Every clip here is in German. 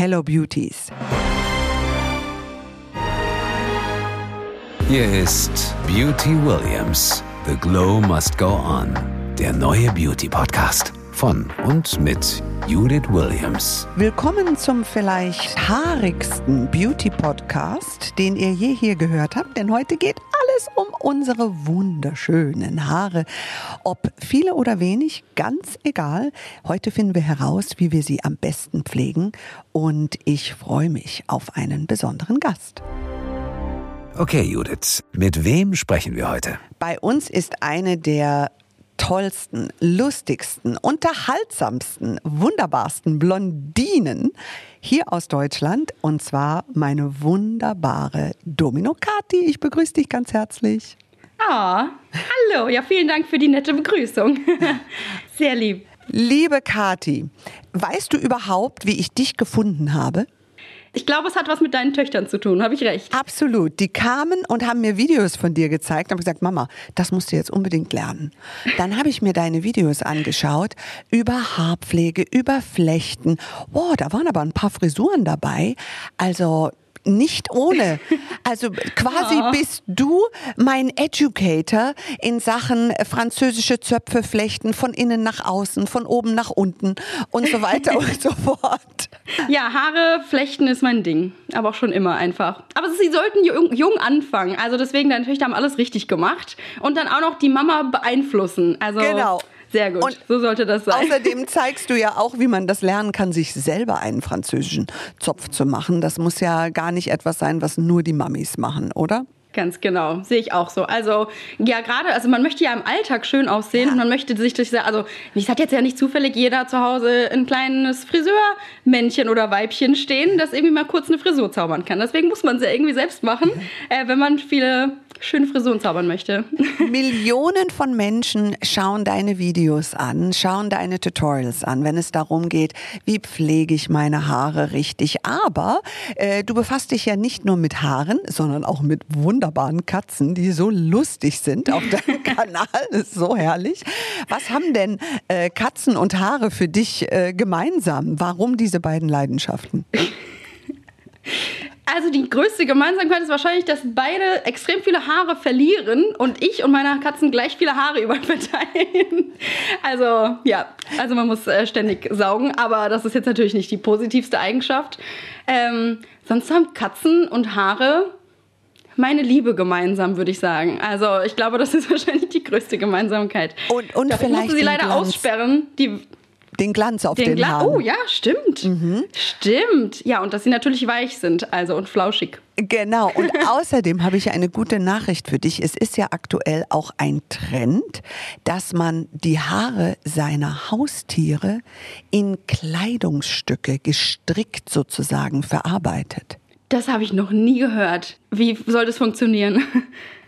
Hello Beauties. Hier ist Beauty Williams. The Glow Must Go On. Der neue Beauty Podcast von und mit Judith Williams. Willkommen zum vielleicht haarigsten Beauty Podcast, den ihr je hier gehört habt, denn heute geht alles um unsere wunderschönen Haare. Ob viele oder wenig, ganz egal. Heute finden wir heraus, wie wir sie am besten pflegen und ich freue mich auf einen besonderen Gast. Okay, Judith, mit wem sprechen wir heute? Bei uns ist eine der tollsten, lustigsten, unterhaltsamsten, wunderbarsten Blondinen hier aus Deutschland und zwar meine wunderbare Domino Kati. Ich begrüße dich ganz herzlich. Ah, hallo. Ja, vielen Dank für die nette Begrüßung. Sehr lieb. Liebe Kati, weißt du überhaupt, wie ich dich gefunden habe? Ich glaube, es hat was mit deinen Töchtern zu tun, habe ich recht? Absolut. Die kamen und haben mir Videos von dir gezeigt und haben gesagt, Mama, das musst du jetzt unbedingt lernen. Dann habe ich mir deine Videos angeschaut über Haarpflege, über Flechten. Boah, da waren aber ein paar Frisuren dabei. Also nicht ohne. Also quasi ja. bist du mein Educator in Sachen französische Zöpfe flechten, von innen nach außen, von oben nach unten und so weiter und so fort. Ja, Haare flechten ist mein Ding. Aber auch schon immer einfach. Aber sie sollten jung, jung anfangen. Also deswegen, deine Töchter haben alles richtig gemacht. Und dann auch noch die Mama beeinflussen. Also genau. Sehr gut, und so sollte das sein. Außerdem zeigst du ja auch, wie man das lernen kann, sich selber einen französischen Zopf zu machen. Das muss ja gar nicht etwas sein, was nur die Mamis machen, oder? Ganz genau, sehe ich auch so. Also ja, gerade, also man möchte ja im Alltag schön aussehen ja. und man möchte sich durch, also es hat jetzt ja nicht zufällig jeder zu Hause ein kleines Friseurmännchen oder Weibchen stehen, das irgendwie mal kurz eine Frisur zaubern kann. Deswegen muss man es ja irgendwie selbst machen, äh, wenn man viele schöne Frisuren zaubern möchte. Millionen von Menschen schauen deine Videos an, schauen deine Tutorials an, wenn es darum geht, wie pflege ich meine Haare richtig. Aber äh, du befasst dich ja nicht nur mit Haaren, sondern auch mit wunderbaren Katzen, die so lustig sind auf deinem Kanal. Das ist so herrlich. Was haben denn äh, Katzen und Haare für dich äh, gemeinsam? Warum diese beiden Leidenschaften? Also die größte Gemeinsamkeit ist wahrscheinlich, dass beide extrem viele Haare verlieren und ich und meine Katzen gleich viele Haare überall verteilen. Also ja, also man muss äh, ständig saugen, aber das ist jetzt natürlich nicht die positivste Eigenschaft. Ähm, sonst haben Katzen und Haare meine Liebe gemeinsam, würde ich sagen. Also ich glaube, das ist wahrscheinlich die größte Gemeinsamkeit. Und, und Dafür vielleicht musste sie leider Glanz. aussperren. Die den Glanz auf den, den Gla Haaren. Oh ja, stimmt. Mhm. Stimmt. Ja, und dass sie natürlich weich sind, also und flauschig. Genau. Und außerdem habe ich eine gute Nachricht für dich. Es ist ja aktuell auch ein Trend, dass man die Haare seiner Haustiere in Kleidungsstücke gestrickt sozusagen verarbeitet. Das habe ich noch nie gehört. Wie soll das funktionieren?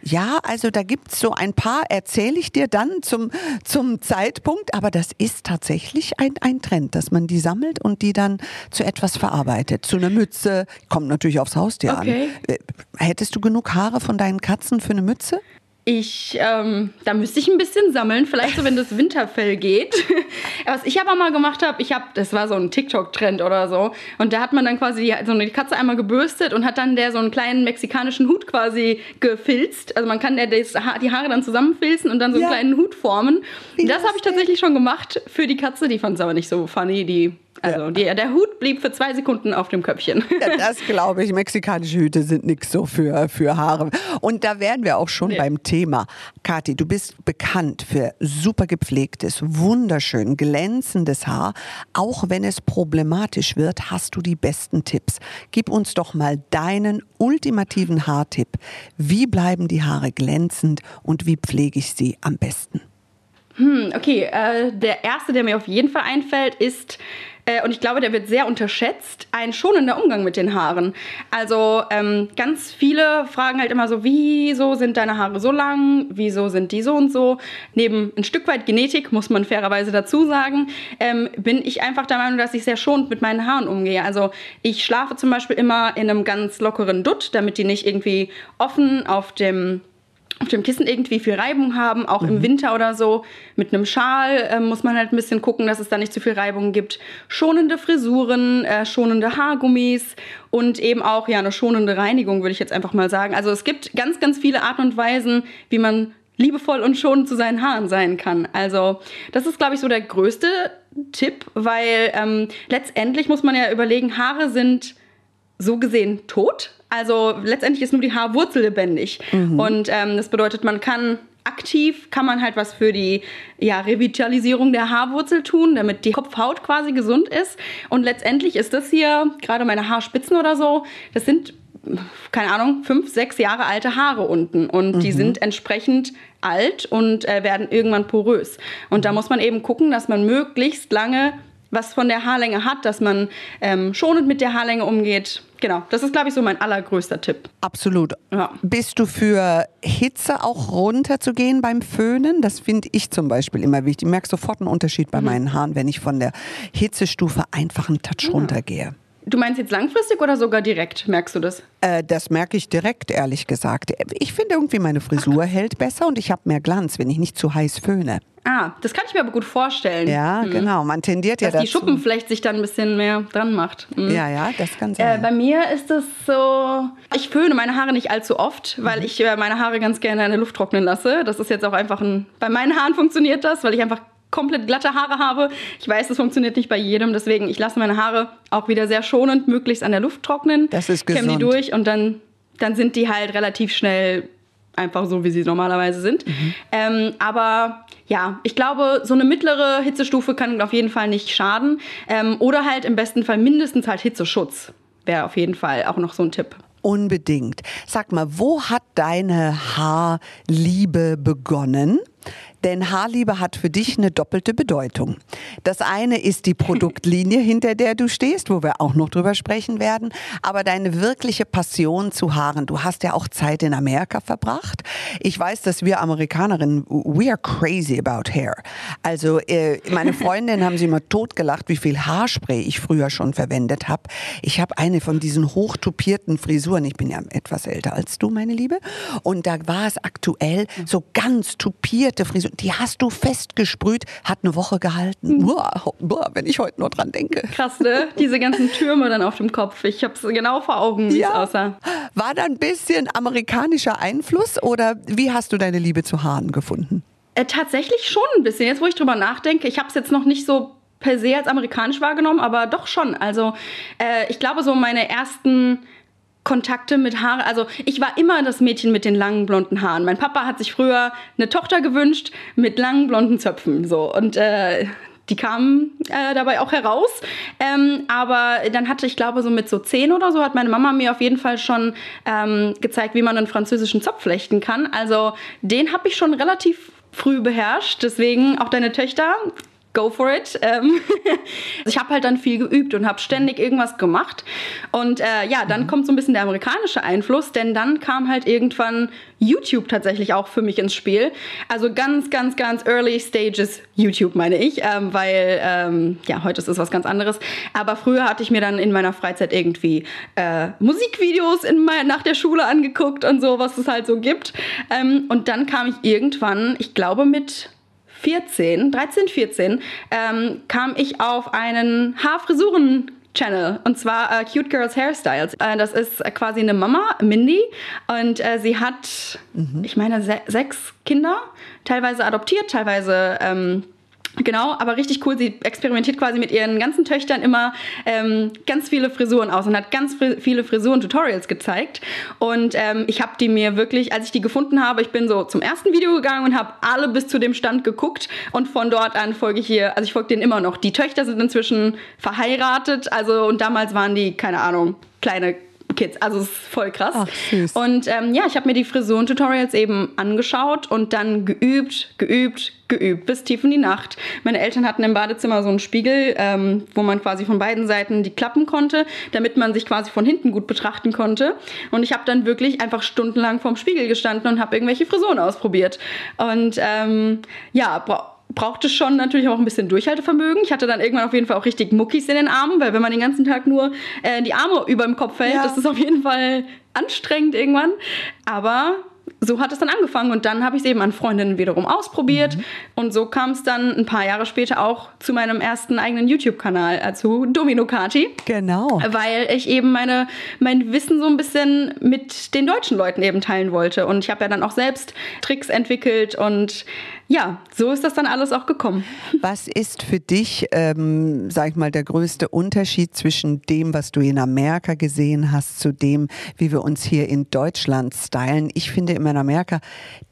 Ja, also da gibt's so ein paar, erzähle ich dir dann zum, zum Zeitpunkt, aber das ist tatsächlich ein, ein Trend, dass man die sammelt und die dann zu etwas verarbeitet. Zu einer Mütze, kommt natürlich aufs Haustier okay. an. Äh, hättest du genug Haare von deinen Katzen für eine Mütze? Ich, ähm, da müsste ich ein bisschen sammeln, vielleicht so, wenn das Winterfell geht. Was ich aber mal gemacht habe, ich habe, das war so ein TikTok-Trend oder so, und da hat man dann quasi die, so eine Katze einmal gebürstet und hat dann der so einen kleinen mexikanischen Hut quasi gefilzt. Also man kann der die Haare dann zusammenfilzen und dann so einen ja. kleinen Hut formen. Das habe ich tatsächlich schon gemacht für die Katze, die fand es aber nicht so funny, die also ja. die, der Hut blieb für zwei Sekunden auf dem Köpfchen. Ja, das glaube ich. Mexikanische Hüte sind nichts so für, für Haare. Und da wären wir auch schon nee. beim Thema. Kathi, du bist bekannt für super gepflegtes, wunderschön glänzendes Haar. Auch wenn es problematisch wird, hast du die besten Tipps. Gib uns doch mal deinen ultimativen Haartipp. Wie bleiben die Haare glänzend und wie pflege ich sie am besten? Hm, okay, äh, der erste, der mir auf jeden Fall einfällt, ist äh, und ich glaube, der wird sehr unterschätzt, ein schonender Umgang mit den Haaren. Also ähm, ganz viele fragen halt immer so, wieso sind deine Haare so lang, wieso sind die so und so. Neben ein Stück weit Genetik, muss man fairerweise dazu sagen, ähm, bin ich einfach der Meinung, dass ich sehr schonend mit meinen Haaren umgehe. Also ich schlafe zum Beispiel immer in einem ganz lockeren Dutt, damit die nicht irgendwie offen auf dem auf dem Kissen irgendwie viel Reibung haben, auch im Winter oder so. Mit einem Schal äh, muss man halt ein bisschen gucken, dass es da nicht zu viel Reibung gibt. Schonende Frisuren, äh, schonende Haargummis und eben auch ja eine schonende Reinigung, würde ich jetzt einfach mal sagen. Also es gibt ganz, ganz viele Arten und Weisen, wie man liebevoll und schonend zu seinen Haaren sein kann. Also das ist, glaube ich, so der größte Tipp, weil ähm, letztendlich muss man ja überlegen, Haare sind so gesehen tot. Also letztendlich ist nur die Haarwurzel lebendig. Und ähm, das bedeutet, man kann aktiv, kann man halt was für die ja, Revitalisierung der Haarwurzel tun, damit die Kopfhaut quasi gesund ist. Und letztendlich ist das hier, gerade meine Haarspitzen oder so, das sind keine Ahnung, fünf, sechs Jahre alte Haare unten. Und die sind entsprechend alt und äh, werden irgendwann porös. Und da muss man eben gucken, dass man möglichst lange was von der Haarlänge hat, dass man ähm, schonend mit der Haarlänge umgeht. Genau, das ist, glaube ich, so mein allergrößter Tipp. Absolut. Ja. Bist du für Hitze auch runterzugehen beim Föhnen? Das finde ich zum Beispiel immer wichtig. Ich merke sofort einen Unterschied bei meinen Haaren, wenn ich von der Hitzestufe einfach einen Touch runtergehe. Du meinst jetzt langfristig oder sogar direkt? Merkst du das? Äh, das merke ich direkt, ehrlich gesagt. Ich finde irgendwie, meine Frisur hält besser und ich habe mehr Glanz, wenn ich nicht zu heiß föhne. Ah, das kann ich mir aber gut vorstellen. Ja, genau. Man tendiert ja Dass die dazu. Schuppenflecht sich dann ein bisschen mehr dran macht. Mhm. Ja, ja, das kann Äh, sein. bei mir ist es so, ich föhne meine Haare nicht allzu oft, Mhm. weil ich äh, meine Haare ganz gerne in der Luft trocknen lasse. Das ist jetzt auch einfach ein, bei meinen Haaren funktioniert das, weil ich einfach komplett glatte Haare habe. Ich weiß, das funktioniert nicht bei jedem, deswegen ich lasse meine Haare auch wieder sehr schonend möglichst an der Luft trocknen. Das ist Kämme die gesund. durch und dann, dann sind die halt relativ schnell einfach so, wie sie normalerweise sind. Mhm. Ähm, aber ja, ich glaube, so eine mittlere Hitzestufe kann auf jeden Fall nicht schaden. Ähm, oder halt im besten Fall mindestens halt Hitzeschutz. Wäre auf jeden Fall auch noch so ein Tipp. Unbedingt. Sag mal, wo hat deine Haarliebe begonnen? Denn Haarliebe hat für dich eine doppelte Bedeutung. Das eine ist die Produktlinie, hinter der du stehst, wo wir auch noch drüber sprechen werden. Aber deine wirkliche Passion zu Haaren. Du hast ja auch Zeit in Amerika verbracht. Ich weiß, dass wir Amerikanerinnen, we are crazy about hair. Also äh, meine Freundinnen haben sie immer totgelacht, wie viel Haarspray ich früher schon verwendet habe. Ich habe eine von diesen hochtupierten Frisuren. Ich bin ja etwas älter als du, meine Liebe. Und da war es aktuell so ganz tupierte Frisuren. Die hast du festgesprüht, hat eine Woche gehalten. Boah, boah, wenn ich heute nur dran denke. Krass, ne? Diese ganzen Türme dann auf dem Kopf. Ich hab's genau vor Augen, wie es aussah. War da ein bisschen amerikanischer Einfluss oder wie hast du deine Liebe zu Haaren gefunden? Äh, tatsächlich schon ein bisschen. Jetzt, wo ich drüber nachdenke, ich habe es jetzt noch nicht so per se als amerikanisch wahrgenommen, aber doch schon. Also äh, ich glaube, so meine ersten Kontakte mit Haare. Also ich war immer das Mädchen mit den langen blonden Haaren. Mein Papa hat sich früher eine Tochter gewünscht mit langen blonden Zöpfen. So und äh, die kamen äh, dabei auch heraus. Ähm, aber dann hatte ich glaube so mit so zehn oder so hat meine Mama mir auf jeden Fall schon ähm, gezeigt, wie man einen französischen Zopf flechten kann. Also den habe ich schon relativ früh beherrscht. Deswegen auch deine Töchter go for it. Ähm, ich habe halt dann viel geübt und habe ständig irgendwas gemacht. Und äh, ja, dann kommt so ein bisschen der amerikanische Einfluss, denn dann kam halt irgendwann YouTube tatsächlich auch für mich ins Spiel. Also ganz, ganz, ganz early stages YouTube meine ich, ähm, weil ähm, ja, heute ist es was ganz anderes. Aber früher hatte ich mir dann in meiner Freizeit irgendwie äh, Musikvideos in mein, nach der Schule angeguckt und so, was es halt so gibt. Ähm, und dann kam ich irgendwann, ich glaube mit 14, 13, 14, ähm, kam ich auf einen Haarfrisuren Channel und zwar äh, Cute Girls Hairstyles. Äh, das ist äh, quasi eine Mama, Mindy, und äh, sie hat, ich meine, se sechs Kinder, teilweise adoptiert, teilweise ähm, Genau, aber richtig cool. Sie experimentiert quasi mit ihren ganzen Töchtern immer ähm, ganz viele Frisuren aus und hat ganz viele Frisuren-Tutorials gezeigt. Und ähm, ich habe die mir wirklich, als ich die gefunden habe, ich bin so zum ersten Video gegangen und habe alle bis zu dem Stand geguckt. Und von dort an folge ich hier, also ich folge denen immer noch. Die Töchter sind inzwischen verheiratet, also und damals waren die, keine Ahnung, kleine Kids. Also es ist voll krass. Ach, süß. Und ähm, ja, ich habe mir die Frisuren-Tutorials eben angeschaut und dann geübt, geübt, geübt, bis tief in die Nacht. Meine Eltern hatten im Badezimmer so einen Spiegel, ähm, wo man quasi von beiden Seiten die klappen konnte, damit man sich quasi von hinten gut betrachten konnte. Und ich habe dann wirklich einfach stundenlang vorm Spiegel gestanden und habe irgendwelche Frisuren ausprobiert. Und ähm, ja, brauchte schon natürlich auch ein bisschen Durchhaltevermögen. Ich hatte dann irgendwann auf jeden Fall auch richtig Muckis in den Armen, weil wenn man den ganzen Tag nur äh, die Arme über dem Kopf hält, Ja. das ist auf jeden Fall anstrengend irgendwann. Aber so hat es dann angefangen und dann habe ich es eben an Freundinnen wiederum ausprobiert mhm. und so kam es dann ein paar Jahre später auch zu meinem ersten eigenen YouTube-Kanal, also Domino Kati. Genau. Weil ich eben meine, mein Wissen so ein bisschen mit den deutschen Leuten eben teilen wollte und ich habe ja dann auch selbst Tricks entwickelt und ja, so ist das dann alles auch gekommen. Was ist für dich, ähm, sag ich mal, der größte Unterschied zwischen dem, was du in Amerika gesehen hast, zu dem, wie wir uns hier in Deutschland stylen? Ich finde immer in Amerika,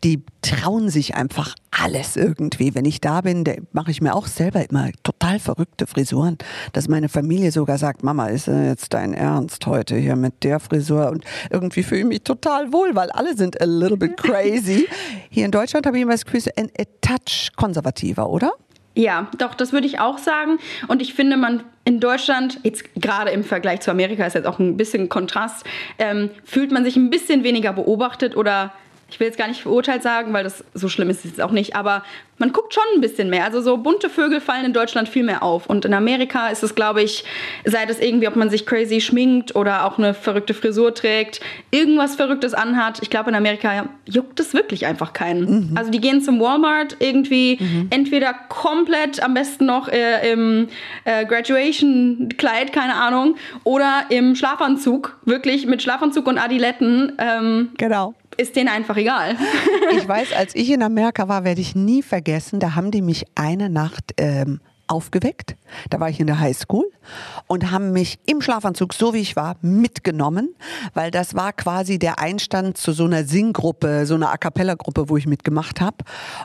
die trauen sich einfach alles irgendwie. Wenn ich da bin, mache ich mir auch selber immer total verrückte Frisuren, dass meine Familie sogar sagt, Mama, ist jetzt dein Ernst heute hier mit der Frisur? Und irgendwie fühle ich mich total wohl, weil alle sind a little bit crazy. Hier in Deutschland habe ich immer das Gefühl, ein Touch konservativer, oder? Ja, doch, das würde ich auch sagen. Und ich finde, man in Deutschland, jetzt gerade im Vergleich zu Amerika, ist jetzt auch ein bisschen Kontrast, ähm, fühlt man sich ein bisschen weniger beobachtet oder ich will jetzt gar nicht verurteilt sagen, weil das so schlimm ist es jetzt auch nicht, aber man guckt schon ein bisschen mehr. Also so bunte Vögel fallen in Deutschland viel mehr auf. Und in Amerika ist es, glaube ich, sei es irgendwie, ob man sich crazy schminkt oder auch eine verrückte Frisur trägt, irgendwas Verrücktes anhat. Ich glaube, in Amerika juckt es wirklich einfach keinen. Mhm. Also die gehen zum Walmart irgendwie mhm. entweder komplett, am besten noch äh, im äh, Graduation-Kleid, keine Ahnung, oder im Schlafanzug, wirklich mit Schlafanzug und Adiletten. Ähm, genau ist denen einfach egal. ich weiß, als ich in Amerika war, werde ich nie vergessen, da haben die mich eine Nacht ähm, aufgeweckt. Da war ich in der Highschool und haben mich im Schlafanzug, so wie ich war, mitgenommen, weil das war quasi der Einstand zu so einer Singgruppe, so einer A Cappella-Gruppe, wo ich mitgemacht habe.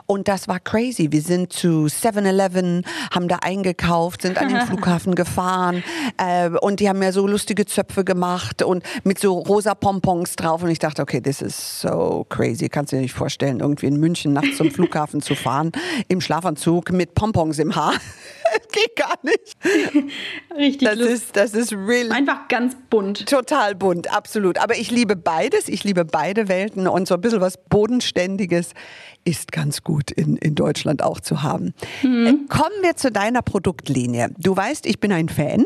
Und das war crazy. Wir sind zu 7-Eleven, haben da eingekauft, sind an den Flughafen gefahren äh, und die haben mir so lustige Zöpfe gemacht und mit so rosa Pompons drauf. Und ich dachte, okay, this is so crazy. Kannst du dir nicht vorstellen, irgendwie in München nachts zum Flughafen zu fahren, im Schlafanzug mit Pompons im Haar. Geht gar nicht. Richtig. Das ist, das ist real. Einfach ganz bunt. Total bunt, absolut. Aber ich liebe beides. Ich liebe beide Welten und so ein bisschen was Bodenständiges ist ganz gut in, in Deutschland auch zu haben. Mhm. Kommen wir zu deiner Produktlinie. Du weißt, ich bin ein Fan.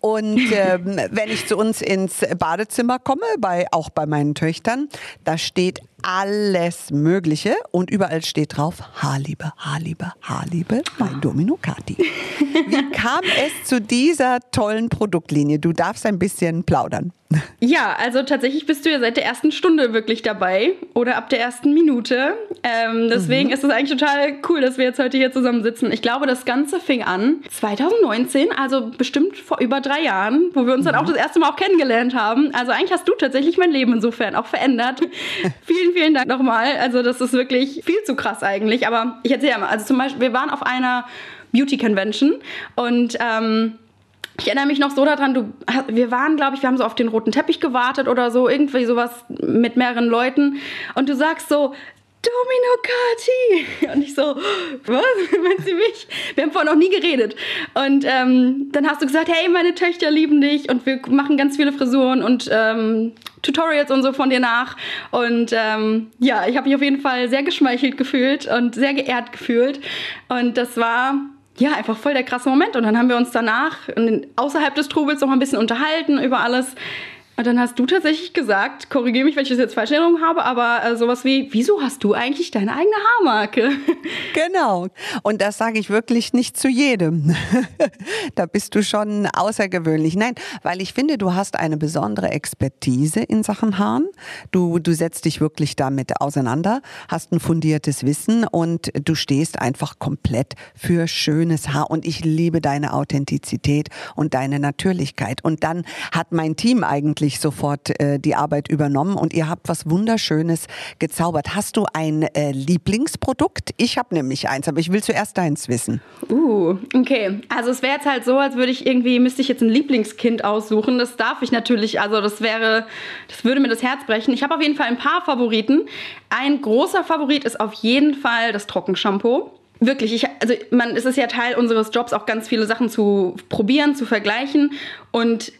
Und ähm, wenn ich zu uns ins Badezimmer komme, bei, auch bei meinen Töchtern, da steht alles Mögliche und überall steht drauf Haarliebe, Haarliebe, Haarliebe bei Domino Kati. Wie kam es zu dieser tollen Produktlinie? Du darfst ein bisschen plaudern. Ja, also tatsächlich bist du ja seit der ersten Stunde wirklich dabei oder ab der ersten Minute. Ähm, deswegen mhm. ist es eigentlich total cool, dass wir jetzt heute hier zusammen sitzen. Ich glaube, das Ganze fing an 2019, also bestimmt vor über drei Jahren, wo wir uns mhm. dann auch das erste Mal auch kennengelernt haben. Also eigentlich hast du tatsächlich mein Leben insofern auch verändert. vielen, vielen Dank nochmal. Also das ist wirklich viel zu krass eigentlich. Aber ich erzähle mal. Also zum Beispiel, wir waren auf einer Beauty Convention und ähm, ich erinnere mich noch so daran, du, wir waren, glaube ich, wir haben so auf den roten Teppich gewartet oder so, irgendwie sowas mit mehreren Leuten. Und du sagst so, Domino Kati. Und ich so, was? Meint sie mich? Wir haben vorher noch nie geredet. Und ähm, dann hast du gesagt, hey, meine Töchter lieben dich und wir machen ganz viele Frisuren und ähm, Tutorials und so von dir nach. Und ähm, ja, ich habe mich auf jeden Fall sehr geschmeichelt gefühlt und sehr geehrt gefühlt. Und das war ja, einfach voll der krasse Moment. Und dann haben wir uns danach außerhalb des Trubels noch ein bisschen unterhalten über alles. Und dann hast du tatsächlich gesagt, korrigiere mich, wenn ich das jetzt falsch in Erinnerung habe, aber äh, sowas wie, wieso hast du eigentlich deine eigene Haarmarke? Genau. Und das sage ich wirklich nicht zu jedem. da bist du schon außergewöhnlich. Nein, weil ich finde, du hast eine besondere Expertise in Sachen Haaren. Du, du setzt dich wirklich damit auseinander, hast ein fundiertes Wissen und du stehst einfach komplett für schönes Haar. Und ich liebe deine Authentizität und deine Natürlichkeit. Und dann hat mein Team eigentlich wirklich sofort äh, die Arbeit übernommen und ihr habt was Wunderschönes gezaubert. Hast du ein äh, Lieblingsprodukt? Ich habe nämlich eins, aber ich will zuerst deins wissen. Uh, okay. Also es wäre jetzt halt so, als würde ich irgendwie, müsste ich jetzt ein Lieblingskind aussuchen. Das darf ich natürlich, also das wäre, das würde mir das Herz brechen. Ich habe auf jeden Fall ein paar Favoriten. Ein großer Favorit ist auf jeden Fall das Trockenshampoo. Wirklich, ich, also man, es ist ja Teil unseres Jobs, auch ganz viele Sachen zu probieren, zu vergleichen. Und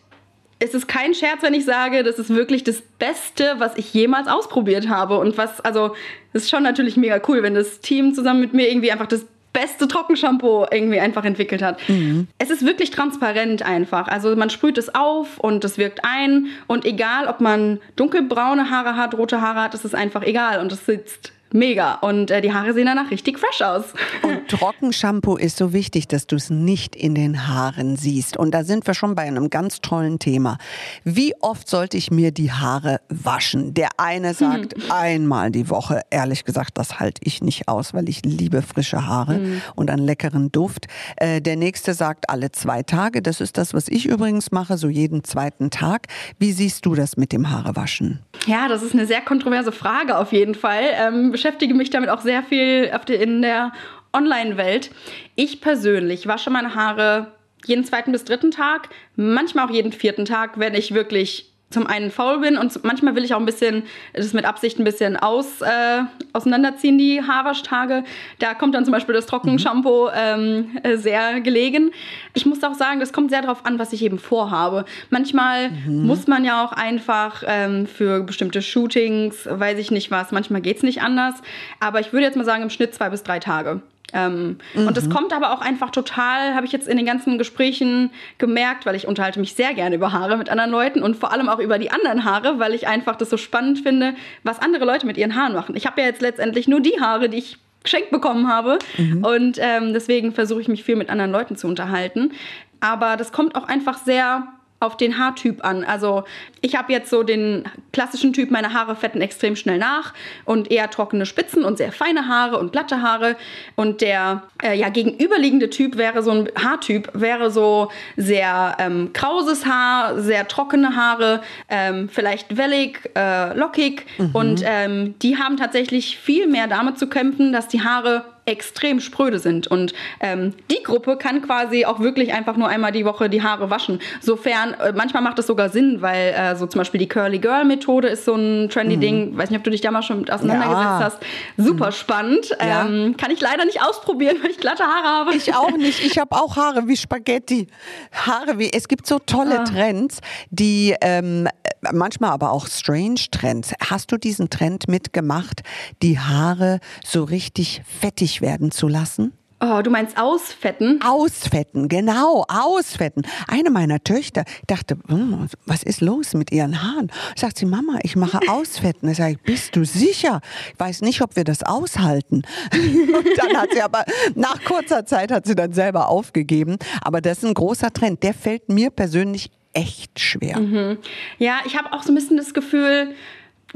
es ist kein Scherz, wenn ich sage, das ist wirklich das Beste, was ich jemals ausprobiert habe. Und was, also, das ist schon natürlich mega cool, wenn das Team zusammen mit mir irgendwie einfach das beste Trockenshampoo irgendwie einfach entwickelt hat. Mhm. Es ist wirklich transparent einfach. Also man sprüht es auf und es wirkt ein und egal, ob man dunkelbraune Haare hat, rote Haare hat, es ist einfach egal und es sitzt mega. Und äh, die Haare sehen danach richtig fresh aus. Und Trockenshampoo ist so wichtig, dass du es nicht in den Haaren siehst. Und da sind wir schon bei einem ganz tollen Thema. Wie oft sollte ich mir die Haare waschen? Der eine sagt hm. einmal die Woche. Ehrlich gesagt, das halte ich nicht aus, weil ich liebe frische Haare hm. und einen leckeren Duft. Äh, der nächste sagt alle zwei Tage. Das ist das, was ich übrigens mache, so jeden zweiten Tag. Wie siehst du das mit dem Haarewaschen? Ja, das ist eine sehr kontroverse Frage auf jeden Fall. Ähm, beschäftige mich damit auch sehr viel in der Online-Welt. Ich persönlich wasche meine Haare jeden zweiten bis dritten Tag, manchmal auch jeden vierten Tag, wenn ich wirklich zum einen faul bin und manchmal will ich auch ein bisschen, das mit Absicht ein bisschen aus, äh, auseinanderziehen, die Haarwaschtage. Da kommt dann zum Beispiel das Trockenshampoo ähm, äh, sehr gelegen. Ich muss auch sagen, das kommt sehr darauf an, was ich eben vorhabe. Manchmal mhm. muss man ja auch einfach ähm, für bestimmte Shootings, weiß ich nicht was, manchmal geht es nicht anders. Aber ich würde jetzt mal sagen, im Schnitt zwei bis drei Tage. Ähm, mhm. Und das kommt aber auch einfach total, habe ich jetzt in den ganzen Gesprächen gemerkt, weil ich unterhalte mich sehr gerne über Haare mit anderen Leuten und vor allem auch über die anderen Haare, weil ich einfach das so spannend finde, was andere Leute mit ihren Haaren machen. Ich habe ja jetzt letztendlich nur die Haare, die ich geschenkt bekommen habe mhm. und ähm, deswegen versuche ich mich viel mit anderen Leuten zu unterhalten. Aber das kommt auch einfach sehr auf den Haartyp an. Also ich habe jetzt so den klassischen Typ, meine Haare fetten extrem schnell nach und eher trockene Spitzen und sehr feine Haare und glatte Haare. Und der äh, ja, gegenüberliegende Typ wäre so ein Haartyp, wäre so sehr ähm, krauses Haar, sehr trockene Haare, ähm, vielleicht wellig, äh, lockig. Mhm. Und ähm, die haben tatsächlich viel mehr damit zu kämpfen, dass die Haare extrem spröde sind. Und ähm, die Gruppe kann quasi auch wirklich einfach nur einmal die Woche die Haare waschen. Sofern, äh, manchmal macht es sogar Sinn, weil äh, so zum Beispiel die Curly Girl Methode ist so ein trendy mhm. Ding. Weiß nicht, ob du dich da mal schon auseinandergesetzt ja. hast. Super mhm. spannend. Ja. Ähm, kann ich leider nicht ausprobieren, weil ich glatte Haare habe. Ich auch nicht. Ich habe auch Haare wie Spaghetti. Haare wie. Es gibt so tolle ah. Trends, die ähm, manchmal aber auch strange Trends. Hast du diesen Trend mitgemacht, die Haare so richtig fettig werden zu lassen? Oh, du meinst ausfetten? Ausfetten, genau, ausfetten. Eine meiner Töchter dachte, hm, was ist los mit ihren Haaren? Sagt sie, Mama, ich mache ausfetten. Ich sage, bist du sicher? Ich weiß nicht, ob wir das aushalten. Und dann hat sie aber, nach kurzer Zeit hat sie dann selber aufgegeben. Aber das ist ein großer Trend. Der fällt mir persönlich echt schwer. Mhm. Ja, ich habe auch so ein bisschen das Gefühl,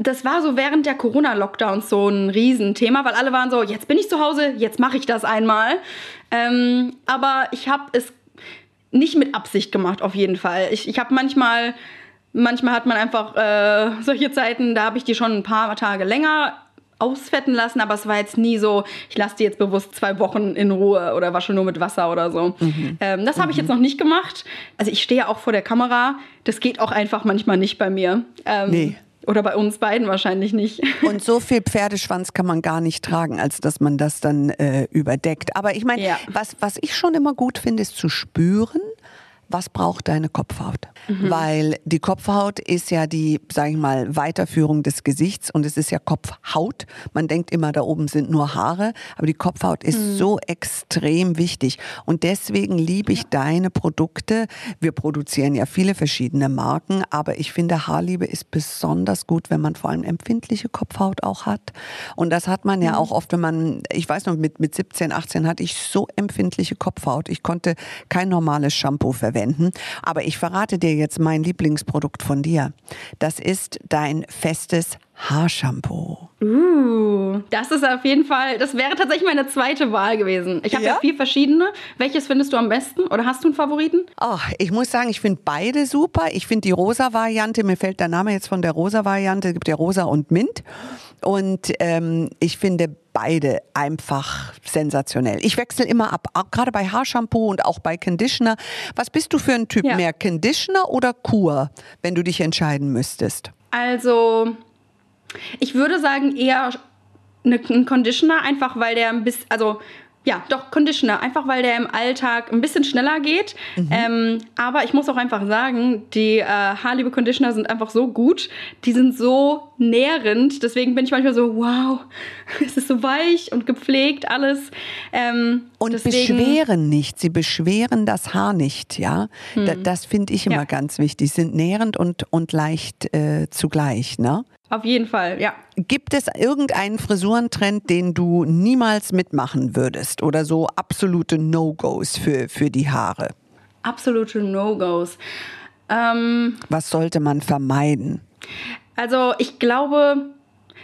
das war so während der Corona-Lockdowns so ein Riesenthema, weil alle waren so, jetzt bin ich zu Hause, jetzt mache ich das einmal. Ähm, aber ich habe es nicht mit Absicht gemacht, auf jeden Fall. Ich, ich habe manchmal, manchmal hat man einfach äh, solche Zeiten, da habe ich die schon ein paar Tage länger ausfetten lassen, aber es war jetzt nie so, ich lasse die jetzt bewusst zwei Wochen in Ruhe oder wasche nur mit Wasser oder so. Mhm. Ähm, das habe mhm. ich jetzt noch nicht gemacht. Also ich stehe auch vor der Kamera. Das geht auch einfach manchmal nicht bei mir. Ähm, nee. Oder bei uns beiden wahrscheinlich nicht. Und so viel Pferdeschwanz kann man gar nicht tragen, als dass man das dann äh, überdeckt. Aber ich meine, ja. was, was ich schon immer gut finde, ist zu spüren, was braucht deine Kopfhaut? Mhm. Weil die Kopfhaut ist ja die, sage ich mal, Weiterführung des Gesichts und es ist ja Kopfhaut. Man denkt immer, da oben sind nur Haare, aber die Kopfhaut ist mhm. so extrem wichtig. Und deswegen liebe ich ja. deine Produkte. Wir produzieren ja viele verschiedene Marken, aber ich finde, Haarliebe ist besonders gut, wenn man vor allem empfindliche Kopfhaut auch hat. Und das hat man ja mhm. auch oft, wenn man, ich weiß noch, mit, mit 17, 18 hatte ich so empfindliche Kopfhaut. Ich konnte kein normales Shampoo verwenden verwenden. Aber ich verrate dir jetzt mein Lieblingsprodukt von dir. Das ist dein festes Haarshampoo. Uh, das ist auf jeden Fall, das wäre tatsächlich meine zweite Wahl gewesen. Ich habe ja? ja? vier verschiedene. Welches findest du am besten oder hast du einen Favoriten? Oh, ich muss sagen, ich finde beide super. Ich finde die rosa Variante, mir fällt der Name jetzt von der rosa Variante, es gibt ja rosa und Mint. Und ähm, ich finde beide einfach sensationell. Ich wechsle immer ab, gerade bei Haarshampoo und auch bei Conditioner. Was bist du für ein Typ? Ja. Mehr Conditioner oder Kur, wenn du dich entscheiden müsstest? Also ich würde sagen eher ein Conditioner, einfach weil der ein bisschen, also Ja, doch, Conditioner. Einfach weil der im Alltag ein bisschen schneller geht. Mhm. Ähm, aber ich muss auch einfach sagen, die äh, Haarliebe Conditioner sind einfach so gut. Die sind so nährend. Deswegen bin ich manchmal so, wow, es ist so weich und gepflegt alles. Ähm, und deswegen, beschweren nicht. Sie beschweren das Haar nicht, ja. Hm. Da, das finde ich immer ja. ganz wichtig. Sind nährend und, und leicht äh, zugleich, ne? Auf jeden Fall, ja. Gibt es irgendeinen Frisurentrend, den du niemals mitmachen würdest oder so absolute No-Gos für, für die Haare? Absolute No-Gos. Ähm, Was sollte man vermeiden? Also ich glaube,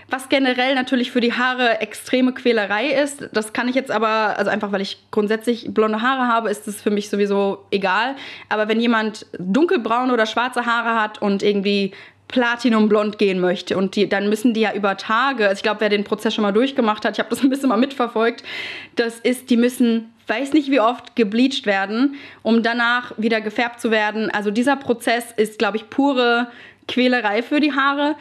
was generell natürlich für die Haare extreme Quälerei ist, das kann ich jetzt aber, also einfach weil ich grundsätzlich blonde Haare habe, ist es für mich sowieso egal. Aber wenn jemand dunkelbraune oder schwarze Haare hat und irgendwie Platinumblond gehen möchte. Und die, dann müssen die ja über Tage, also ich glaube, wer den Prozess schon mal durchgemacht hat, ich habe das ein bisschen mal mitverfolgt, das ist, die müssen, weiß nicht wie oft, gebleached werden, um danach wieder gefärbt zu werden. Also dieser Prozess ist, glaube ich, pure Quälerei für die Haare.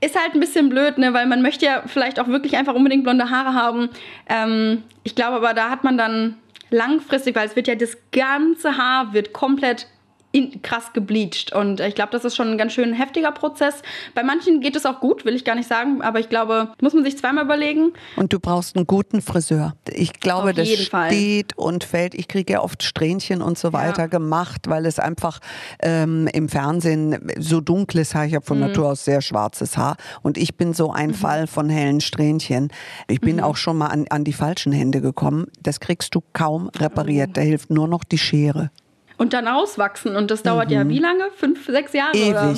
Ist halt ein bisschen blöd, ne? weil man möchte ja vielleicht auch wirklich einfach unbedingt blonde Haare haben. Ähm, ich glaube aber, da hat man dann langfristig, weil es wird ja das ganze Haar wird komplett in, krass gebleached. Und ich glaube, das ist schon ein ganz schön heftiger Prozess. Bei manchen geht es auch gut, will ich gar nicht sagen, aber ich glaube, muss man sich zweimal überlegen. Und du brauchst einen guten Friseur. Ich glaube, das steht Fall. und fällt. Ich kriege ja oft Strähnchen und so weiter ja. gemacht, weil es einfach ähm, im Fernsehen so dunkles Haar, ich habe von mhm. Natur aus sehr schwarzes Haar und ich bin so ein mhm. Fall von hellen Strähnchen. Ich bin mhm. auch schon mal an, an die falschen Hände gekommen. Das kriegst du kaum repariert. Oh. Da hilft nur noch die Schere. Und dann auswachsen. Und das dauert mhm. ja wie lange? Fünf, sechs Jahre? Ewig. Oder?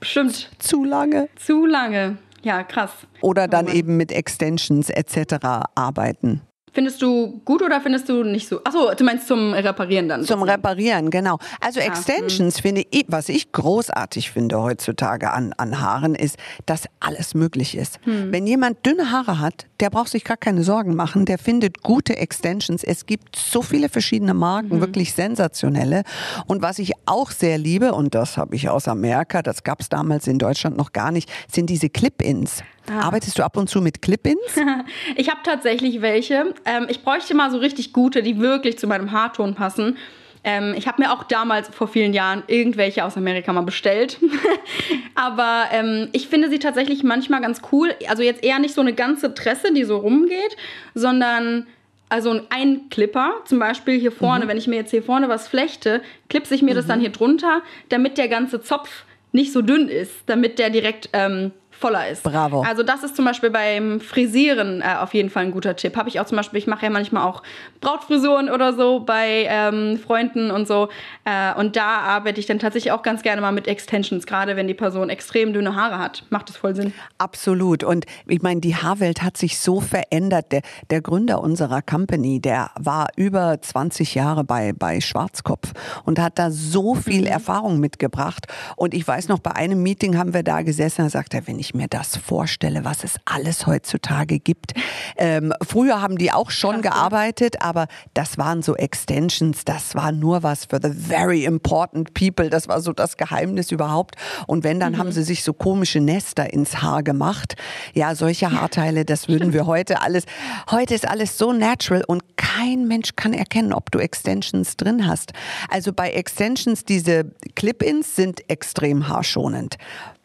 Bestimmt. Zu lange. Zu lange. Ja, krass. Oder dann oh eben mit Extensions etc. arbeiten. Findest du gut oder findest du nicht so? Achso, du meinst zum Reparieren dann? Zum Reparieren, genau. Also ah, Extensions hm. finde ich, was ich großartig finde heutzutage an, an Haaren, ist, dass alles möglich ist. Hm. Wenn jemand dünne Haare hat, der braucht sich gar keine Sorgen machen. Der findet gute Extensions. Es gibt so viele verschiedene Marken, mhm. wirklich sensationelle. Und was ich auch sehr liebe, und das habe ich aus Amerika, das gab es damals in Deutschland noch gar nicht, sind diese Clip-Ins. Ah. Arbeitest du ab und zu mit Clip-Ins? ich habe tatsächlich welche. Ähm, ich bräuchte mal so richtig gute, die wirklich zu meinem Haarton passen. Ähm, ich habe mir auch damals vor vielen Jahren irgendwelche aus Amerika mal bestellt. Aber ähm, ich finde sie tatsächlich manchmal ganz cool. Also jetzt eher nicht so eine ganze Tresse, die so rumgeht, sondern also ein Clipper, zum Beispiel hier vorne, mhm. wenn ich mir jetzt hier vorne was flechte, klipse ich mir mhm. das dann hier drunter, damit der ganze Zopf nicht so dünn ist, damit der direkt ähm, voller ist. Bravo. Also das ist zum Beispiel beim Frisieren äh, auf jeden Fall ein guter Tipp. Habe ich auch zum Beispiel, ich mache ja manchmal auch Brautfrisuren oder so bei ähm, Freunden und so. Äh, und da arbeite ich dann tatsächlich auch ganz gerne mal mit Extensions, gerade wenn die Person extrem dünne Haare hat. Macht das voll Sinn. Absolut. Und ich meine, die Haarwelt hat sich so verändert. Der, der Gründer unserer Company, der war über 20 Jahre bei, bei Schwarzkopf und hat da so viel mhm. Erfahrung mitgebracht. Und ich weiß noch, bei einem Meeting haben wir da gesessen, da sagt er, wenn ich mir das vorstelle, was es alles heutzutage gibt. Ähm, früher haben die auch schon Klasse. gearbeitet, aber das waren so Extensions, das war nur was für the very important people, das war so das Geheimnis überhaupt. Und wenn, dann mhm. haben sie sich so komische Nester ins Haar gemacht. Ja, solche Haarteile, das würden wir heute alles, heute ist alles so natural und kein Mensch kann erkennen, ob du Extensions drin hast. Also bei Extensions, diese Clip-ins sind extrem haarschonend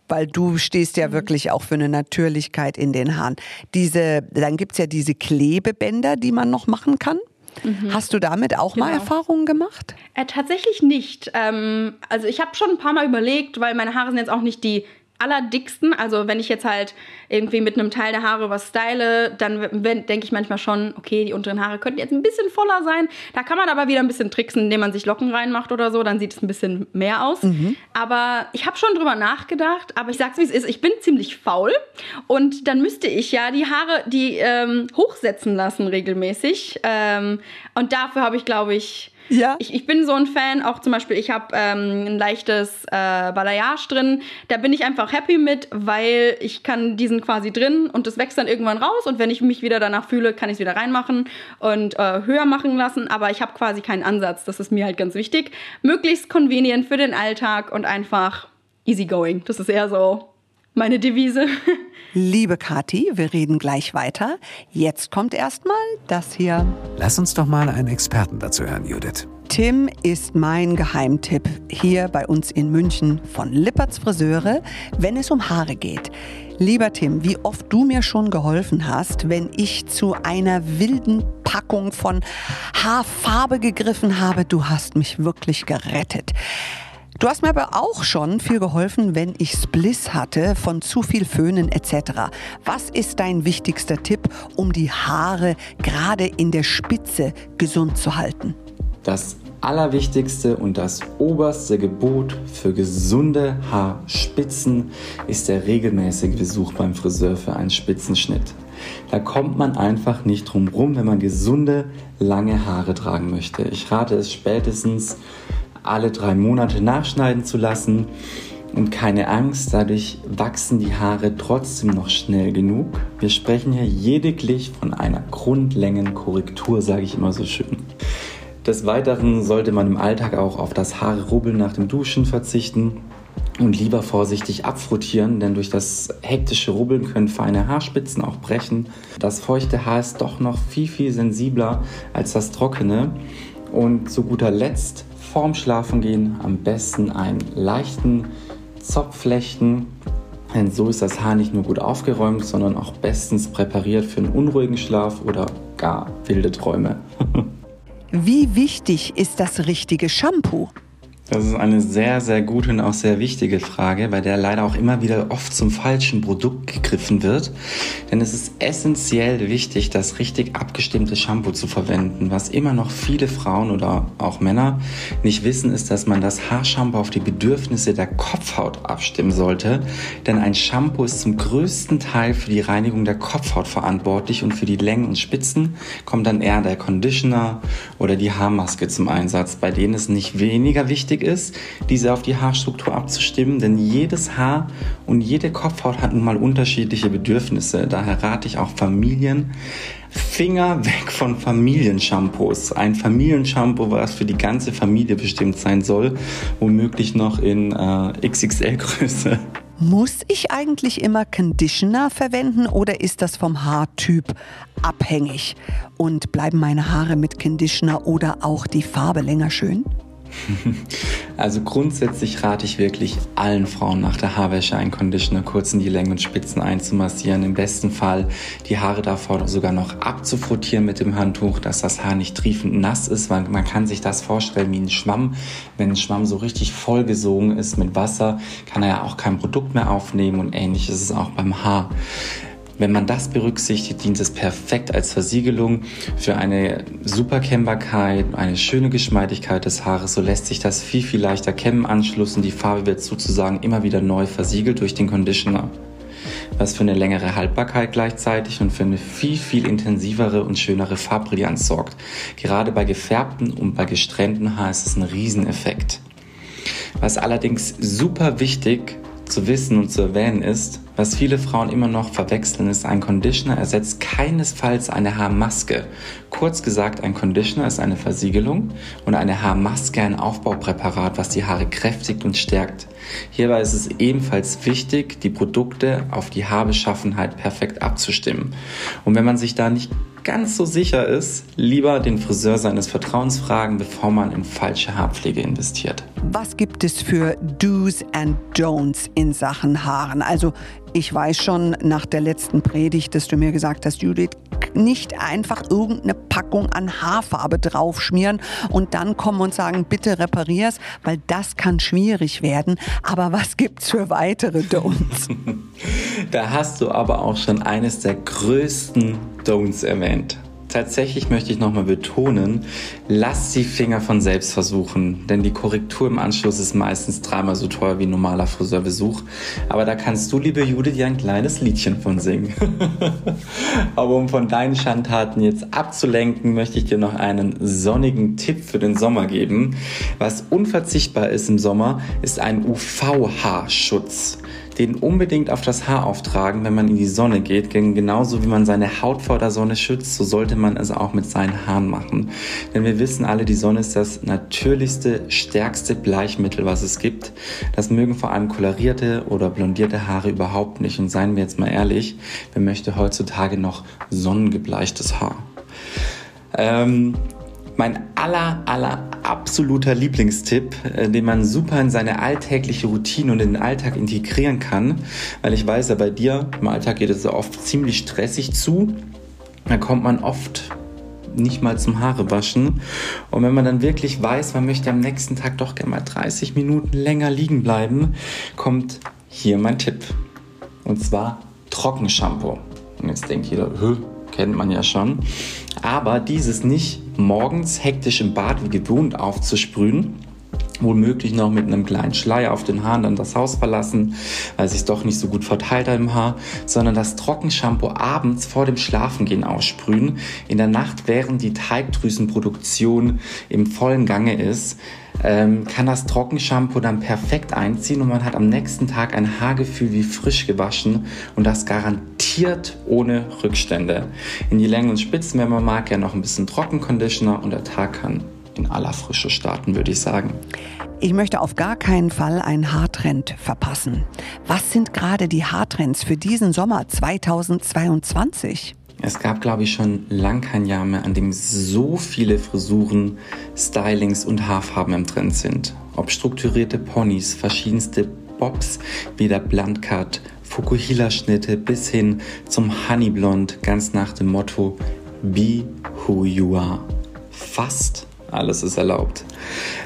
weil du stehst ja mhm. wirklich auch für eine Natürlichkeit in den Haaren. Diese, dann gibt's ja diese Klebebänder, die man noch machen kann. Mhm. Hast du damit auch genau. mal Erfahrungen gemacht? Äh, tatsächlich nicht. Ähm, also ich habe schon ein paar Mal überlegt, weil meine Haare sind jetzt auch nicht die allerdicksten. Also wenn ich jetzt halt irgendwie mit einem Teil der Haare was style, dann denke ich manchmal schon, okay, die unteren Haare könnten jetzt ein bisschen voller sein. Da kann man aber wieder ein bisschen tricksen, indem man sich Locken reinmacht oder so, dann sieht es ein bisschen mehr aus. Mhm. Aber ich habe schon drüber nachgedacht, aber ich sag's wie es ist, ich bin ziemlich faul und dann müsste ich ja die Haare, die ähm, hochsetzen lassen regelmäßig. Ähm, und dafür habe ich, glaube ich, ja. Ich, ich bin so ein Fan, auch zum Beispiel, ich habe ähm, ein leichtes äh, Balayage drin. Da bin ich einfach happy mit, weil ich kann diesen quasi drin und das wächst dann irgendwann raus und wenn ich mich wieder danach fühle, kann ich es wieder reinmachen und äh, höher machen lassen. Aber ich habe quasi keinen Ansatz. Das ist mir halt ganz wichtig. Möglichst convenient für den Alltag und einfach easygoing. Das ist eher so meine Devise. Liebe Kathi, wir reden gleich weiter. Jetzt kommt erstmal das hier. Lass uns doch mal einen Experten dazu hören, Judith. Tim ist mein Geheimtipp hier bei uns in München von Lipperts Friseure, wenn es um Haare geht. Lieber Tim, wie oft du mir schon geholfen hast, wenn ich zu einer wilden Packung von Haarfarbe gegriffen habe. Du hast mich wirklich gerettet. Du hast mir aber auch schon viel geholfen, wenn ich Spliss hatte, von zu viel Föhnen etc. Was ist dein wichtigster Tipp, um die Haare gerade in der Spitze gesund zu halten? Das allerwichtigste und das oberste Gebot für gesunde Haarspitzen ist der regelmäßige Besuch beim Friseur für einen Spitzenschnitt. Da kommt man einfach nicht drum rum, wenn man gesunde, lange Haare tragen möchte. Ich rate es spätestens alle drei Monate nachschneiden zu lassen. Und keine Angst, dadurch wachsen die Haare trotzdem noch schnell genug. Wir sprechen hier lediglich von einer Grundlängenkorrektur, sage ich immer so schön. Des Weiteren sollte man im Alltag auch auf das Haare-Rubbeln nach dem Duschen verzichten und lieber vorsichtig abfruttieren, denn durch das hektische Rubbeln können feine Haarspitzen auch brechen. Das feuchte Haar ist doch noch viel, viel sensibler als das trockene. Und zu guter Letzt vorm Schlafengehen am besten einen leichten Zopf flechten. Denn so ist das Haar nicht nur gut aufgeräumt, sondern auch bestens präpariert für einen unruhigen Schlaf oder gar wilde Träume. Wie wichtig ist das richtige Shampoo? Das ist eine sehr, sehr gute und auch sehr wichtige Frage, bei der leider auch immer wieder oft zum falschen Produkt gegriffen wird. Denn es ist essentiell wichtig, das richtig abgestimmte Shampoo zu verwenden. Was immer noch viele Frauen oder auch Männer nicht wissen, ist, dass man das Haarshampoo auf die Bedürfnisse der Kopfhaut abstimmen sollte. Denn ein Shampoo ist zum größten Teil für die Reinigung der Kopfhaut verantwortlich und für die Längen und Spitzen kommt dann eher der Conditioner oder die Haarmaske zum Einsatz, bei denen es nicht weniger wichtig wichtig ist, diese auf die Haarstruktur abzustimmen, denn jedes Haar und jede Kopfhaut hat nun mal unterschiedliche Bedürfnisse. Daher rate ich auch Familien, Finger weg von Familienshampoos. Ein Familienshampoo, was für die ganze Familie bestimmt sein soll, womöglich noch in äh, XXL-Größe. Muss ich eigentlich immer Conditioner verwenden oder ist das vom Haartyp abhängig? Und bleiben meine Haare mit Conditioner oder auch die Farbe länger schön? Also grundsätzlich rate ich wirklich allen Frauen nach der Haarwäsche einen Conditioner kurz in die Längen und Spitzen einzumassieren. Im besten Fall die Haare davor sogar noch abzufrottieren mit dem Handtuch, dass das Haar nicht triefend nass ist. Man, man kann sich das vorstellen wie ein Schwamm. Wenn ein Schwamm so richtig vollgesogen ist mit Wasser, kann er ja auch kein Produkt mehr aufnehmen und ähnlich ist es auch beim Haar. Wenn man das berücksichtigt, dient es perfekt als Versiegelung für eine super Kennbarkeit, eine schöne Geschmeidigkeit des Haares. So lässt sich das viel, viel leichter kämmen, anschlussen. Die Farbe wird sozusagen immer wieder neu versiegelt durch den Conditioner was für eine längere Haltbarkeit gleichzeitig und für eine viel, viel intensivere und schönere Farbbrillanz sorgt. Gerade bei gefärbten und bei gestrennten Haar ist es ein Rieseneffekt. Was allerdings super wichtig zu wissen und zu erwähnen ist, was viele Frauen immer noch verwechseln, ist, ein Conditioner ersetzt keinesfalls eine Haarmaske. Kurz gesagt, ein Conditioner ist eine Versiegelung und eine Haarmaske ein Aufbaupräparat, was die Haare kräftigt und stärkt. Hierbei ist es ebenfalls wichtig, die Produkte auf die Haarbeschaffenheit perfekt abzustimmen. Und wenn man sich da nicht ganz so sicher ist, lieber den Friseur seines Vertrauens fragen, bevor man in falsche Haarpflege investiert. Was gibt es für Do's and Don'ts in Sachen Haaren? Also ich weiß schon nach der letzten Predigt, dass du mir gesagt hast, Judith, nicht einfach irgendeine Packung an Haarfarbe draufschmieren und dann kommen und sagen, bitte reparier's, weil das kann schwierig werden. Aber was gibt's für weitere Don'ts? da hast du aber auch schon eines der größten Don'ts erwähnt. Tatsächlich möchte ich nochmal betonen, lass die Finger von selbst versuchen, denn die Korrektur im Anschluss ist meistens dreimal so teuer wie ein normaler Friseurbesuch. Aber da kannst du, liebe Jude, dir ein kleines Liedchen von singen. Aber um von deinen Schandtaten jetzt abzulenken, möchte ich dir noch einen sonnigen Tipp für den Sommer geben. Was unverzichtbar ist im Sommer, ist ein UV-Haarschutz. Den unbedingt auf das Haar auftragen, wenn man in die Sonne geht. Genauso wie man seine Haut vor der Sonne schützt, so sollte man es auch mit seinen Haaren machen. Denn wir wissen alle, die Sonne ist das natürlichste, stärkste Bleichmittel, was es gibt. Das mögen vor allem kolorierte oder blondierte Haare überhaupt nicht. Und seien wir jetzt mal ehrlich, wer möchte heutzutage noch sonnengebleichtes Haar? Ähm, mein aller, aller absoluter Lieblingstipp, äh, den man super in seine alltägliche Routine und in den Alltag integrieren kann, weil ich weiß ja bei dir, im Alltag geht es so oft ziemlich stressig zu. Da kommt man oft nicht mal zum Haare waschen. Und wenn man dann wirklich weiß, man möchte am nächsten Tag doch gerne mal 30 Minuten länger liegen bleiben, kommt hier mein Tipp. Und zwar Trockenshampoo. Und jetzt denkt jeder, kennt man ja schon. Aber dieses nicht morgens hektisch im Bad wie gewohnt aufzusprühen, womöglich noch mit einem kleinen Schleier auf den Haaren dann das Haus verlassen, weil sich doch nicht so gut verteilt hat im Haar, sondern das Trockenshampoo abends vor dem Schlafengehen aussprühen, in der Nacht, während die Teigdrüsenproduktion im vollen Gange ist, ähm, kann das Trockenshampoo dann perfekt einziehen und man hat am nächsten Tag ein Haargefühl wie frisch gewaschen und das garantiert ohne Rückstände. In die Längen und Spitzen, wenn man mag, ja noch ein bisschen Trockenconditioner und der Tag kann in aller Frische starten, würde ich sagen. Ich möchte auf gar keinen Fall einen Haartrend verpassen. Was sind gerade die Haartrends für diesen Sommer 2022? Es gab, glaube ich, schon lang kein Jahr mehr, an dem so viele Frisuren, Stylings und Haarfarben im Trend sind. Ob strukturierte Ponys, verschiedenste Bobs wie der Bluntcut, Fukuhila-Schnitte bis hin zum Honeyblond, ganz nach dem Motto Be Who You Are. Fast alles ist erlaubt.